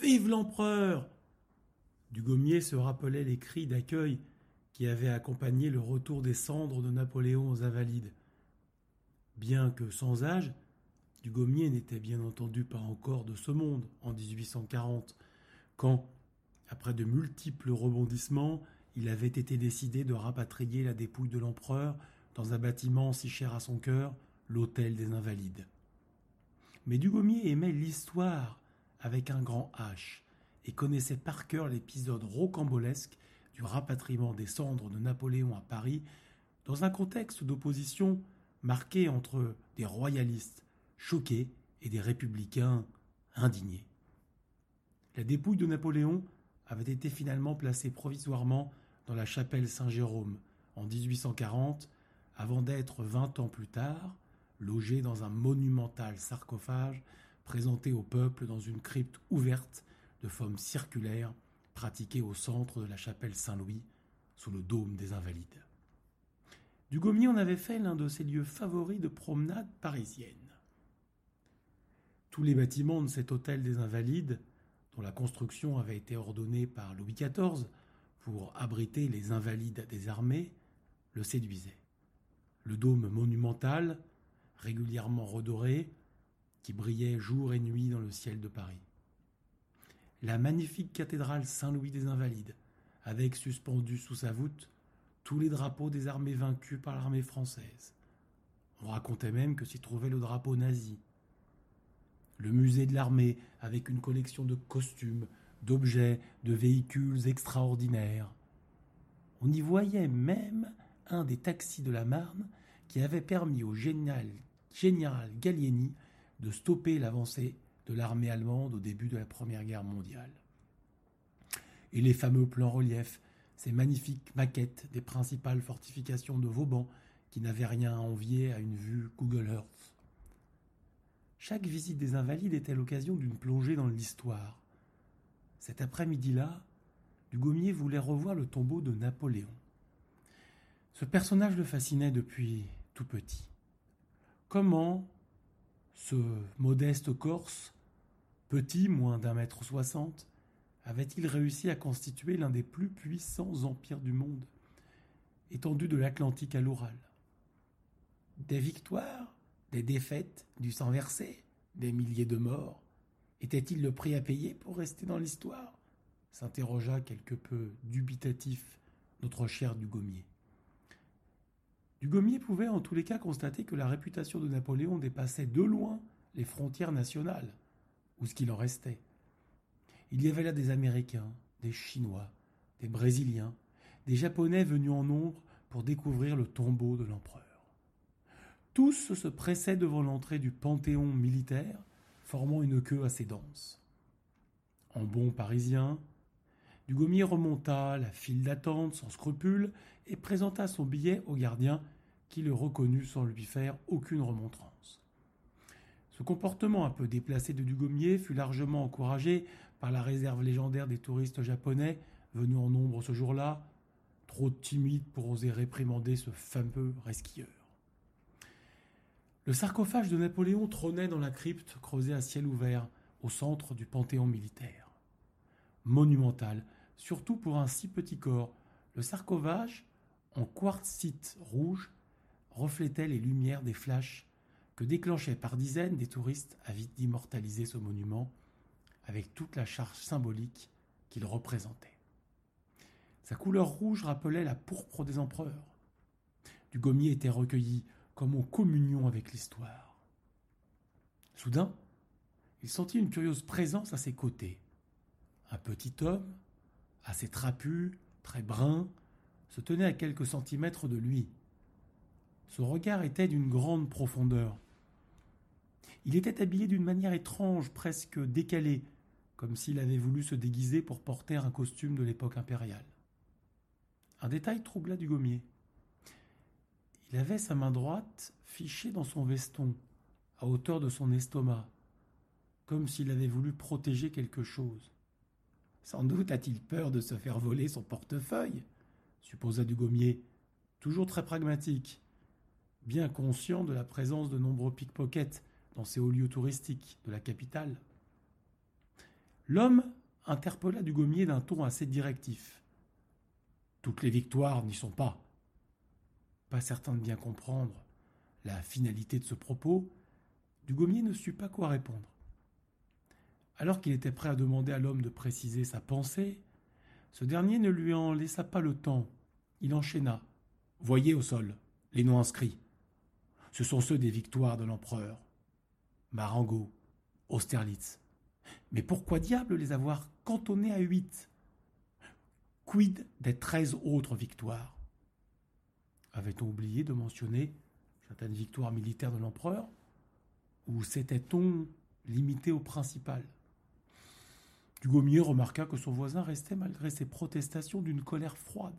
Vive l'empereur Dugommier se rappelait les cris d'accueil qui avaient accompagné le retour des cendres de Napoléon aux Invalides. Bien que sans âge, Dugommier n'était bien entendu pas encore de ce monde en 1840, quand, après de multiples rebondissements, il avait été décidé de rapatrier la dépouille de l'empereur dans un bâtiment si cher à son cœur, l'Hôtel des Invalides. Mais Dugommier aimait l'histoire avec un grand H et connaissait par cœur l'épisode rocambolesque du rapatriement des cendres de Napoléon à Paris dans un contexte d'opposition marqué entre des royalistes choqués et des républicains indignés. La dépouille de Napoléon avait été finalement placée provisoirement dans la chapelle Saint-Jérôme en 1840, avant d'être vingt ans plus tard logée dans un monumental sarcophage présenté au peuple dans une crypte ouverte de forme circulaire pratiquée au centre de la chapelle Saint-Louis sous le dôme des Invalides. Dugommier en avait fait l'un de ses lieux favoris de promenade parisienne. Tous les bâtiments de cet hôtel des Invalides, dont la construction avait été ordonnée par Louis XIV pour abriter les invalides des armées, le séduisaient. Le dôme monumental, régulièrement redoré, qui brillait jour et nuit dans le ciel de Paris. La magnifique cathédrale Saint-Louis des Invalides, avec suspendu sous sa voûte tous les drapeaux des armées vaincues par l'armée française. On racontait même que s'y trouvait le drapeau nazi. Le musée de l'armée, avec une collection de costumes, d'objets, de véhicules extraordinaires. On y voyait même un des taxis de la Marne qui avait permis au général, général Gallieni de stopper l'avancée de l'armée allemande au début de la Première Guerre mondiale. Et les fameux plans reliefs, ces magnifiques maquettes des principales fortifications de Vauban qui n'avaient rien à envier à une vue Google Earth. Chaque visite des Invalides était l'occasion d'une plongée dans l'histoire. Cet après-midi-là, Dugommier voulait revoir le tombeau de Napoléon. Ce personnage le fascinait depuis tout petit. Comment ce modeste Corse, petit, moins d'un mètre soixante, avait-il réussi à constituer l'un des plus puissants empires du monde, étendu de l'Atlantique à l'Oural? Des victoires, des défaites, du sang versé, des milliers de morts, était-il le prix à payer pour rester dans l'histoire? s'interrogea quelque peu dubitatif notre cher Dugommier. Dugommier pouvait en tous les cas constater que la réputation de Napoléon dépassait de loin les frontières nationales, ou ce qu'il en restait. Il y avait là des Américains, des Chinois, des Brésiliens, des Japonais venus en nombre pour découvrir le tombeau de l'empereur. Tous se pressaient devant l'entrée du panthéon militaire, formant une queue assez dense. En bon parisien, Dugommier remonta la file d'attente sans scrupule et présenta son billet au gardien qui le reconnut sans lui faire aucune remontrance. Ce comportement un peu déplacé de Dugommier fut largement encouragé par la réserve légendaire des touristes japonais venus en nombre ce jour-là, trop timides pour oser réprimander ce fameux resquilleur. Le sarcophage de Napoléon trônait dans la crypte creusée à ciel ouvert au centre du panthéon militaire. Monumental, surtout pour un si petit corps, le sarcophage, en quartzite rouge, reflétait les lumières des flashs que déclenchaient par dizaines des touristes avides d'immortaliser ce monument avec toute la charge symbolique qu'il représentait. Sa couleur rouge rappelait la pourpre des empereurs. Du gommier était recueilli comme en communion avec l'histoire. Soudain, il sentit une curieuse présence à ses côtés. Un petit homme, assez trapu, très brun, se tenait à quelques centimètres de lui. Son regard était d'une grande profondeur. Il était habillé d'une manière étrange, presque décalée, comme s'il avait voulu se déguiser pour porter un costume de l'époque impériale. Un détail troubla Dugommier. Il avait sa main droite fichée dans son veston, à hauteur de son estomac, comme s'il avait voulu protéger quelque chose. Sans doute a-t-il peur de se faire voler son portefeuille, supposa Dugommier, toujours très pragmatique, bien conscient de la présence de nombreux pickpockets dans ces hauts lieux touristiques de la capitale. L'homme interpella Dugommier d'un ton assez directif. Toutes les victoires n'y sont pas. Pas certain de bien comprendre la finalité de ce propos, Dugommier ne sut pas quoi répondre. Alors qu'il était prêt à demander à l'homme de préciser sa pensée, ce dernier ne lui en laissa pas le temps. Il enchaîna. Voyez au sol les noms inscrits. Ce sont ceux des victoires de l'empereur. Marengo, Austerlitz. Mais pourquoi diable les avoir cantonnés à huit? Quid des treize autres victoires? Avait-on oublié de mentionner certaines victoires militaires de l'empereur? Ou s'était-on limité au principal? Dugommier remarqua que son voisin restait malgré ses protestations d'une colère froide,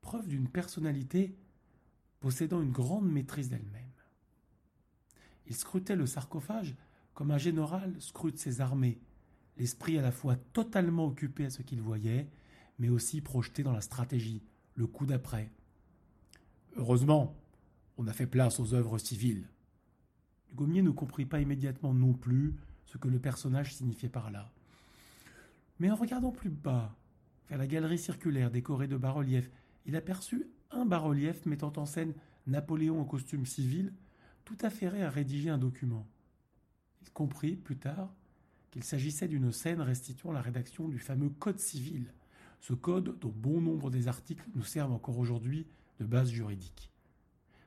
preuve d'une personnalité possédant une grande maîtrise d'elle-même. Il scrutait le sarcophage comme un général scrute ses armées, l'esprit à la fois totalement occupé à ce qu'il voyait, mais aussi projeté dans la stratégie, le coup d'après. Heureusement, on a fait place aux œuvres civiles. Gommier ne comprit pas immédiatement non plus ce que le personnage signifiait par là. Mais en regardant plus bas, vers la galerie circulaire décorée de bas-reliefs, il aperçut un bas-relief mettant en scène Napoléon en costume civil, tout affairé à rédiger un document. Il comprit plus tard qu'il s'agissait d'une scène restituant la rédaction du fameux Code civil, ce code dont bon nombre des articles nous servent encore aujourd'hui de base juridique.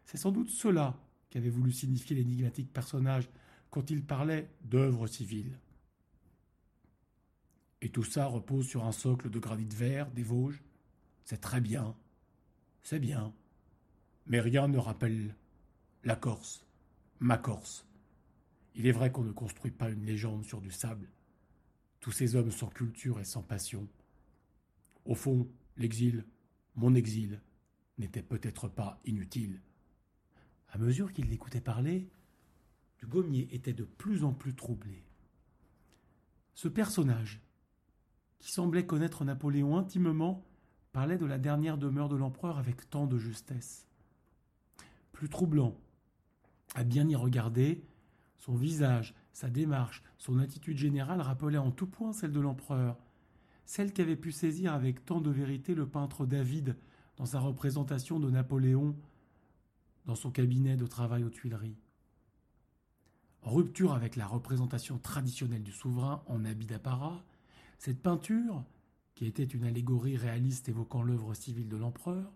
C'est sans doute cela qu'avait voulu signifier l'énigmatique personnage quand il parlait d'œuvre civile. Et tout ça repose sur un socle de granit vert des Vosges. C'est très bien. C'est bien. Mais rien ne rappelle la Corse, ma Corse. Il est vrai qu'on ne construit pas une légende sur du sable. Tous ces hommes sans culture et sans passion. Au fond, l'exil, mon exil, n'était peut-être pas inutile. À mesure qu'il l'écoutait parler, Dugommier était de plus en plus troublé. Ce personnage, qui semblait connaître Napoléon intimement, parlait de la dernière demeure de l'empereur avec tant de justesse. Plus troublant, à bien y regarder, son visage, sa démarche, son attitude générale rappelaient en tout point celle de l'empereur, celle qu'avait pu saisir avec tant de vérité le peintre David dans sa représentation de Napoléon dans son cabinet de travail aux Tuileries. Rupture avec la représentation traditionnelle du souverain en habit d'apparat, cette peinture, qui était une allégorie réaliste évoquant l'œuvre civile de l'empereur,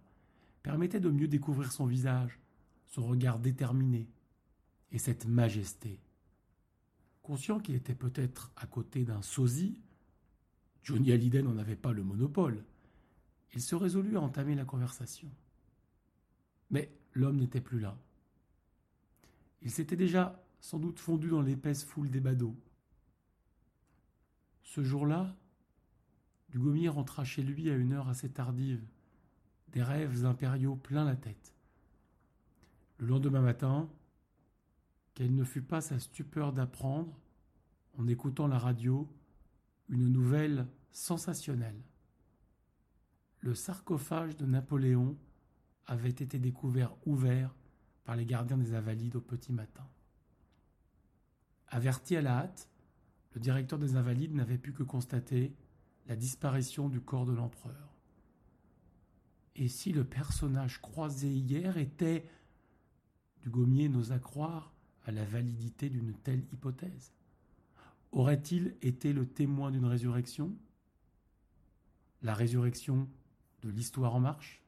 permettait de mieux découvrir son visage, son regard déterminé, et cette majesté. Conscient qu'il était peut-être à côté d'un sosie, Johnny Hallyday n'en avait pas le monopole. Il se résolut à entamer la conversation. Mais l'homme n'était plus là. Il s'était déjà sans doute fondu dans l'épaisse foule des badauds. Ce jour-là, Dugommier rentra chez lui à une heure assez tardive, des rêves impériaux plein la tête. Le lendemain matin, quelle ne fut pas sa stupeur d'apprendre, en écoutant la radio, une nouvelle sensationnelle. Le sarcophage de Napoléon avait été découvert ouvert par les gardiens des Invalides au petit matin. Averti à la hâte, le directeur des Invalides n'avait pu que constater la disparition du corps de l'empereur. Et si le personnage croisé hier était, Dugommier n'osa croire, à la validité d'une telle hypothèse Aurait-il été le témoin d'une résurrection? La résurrection de l'histoire en marche?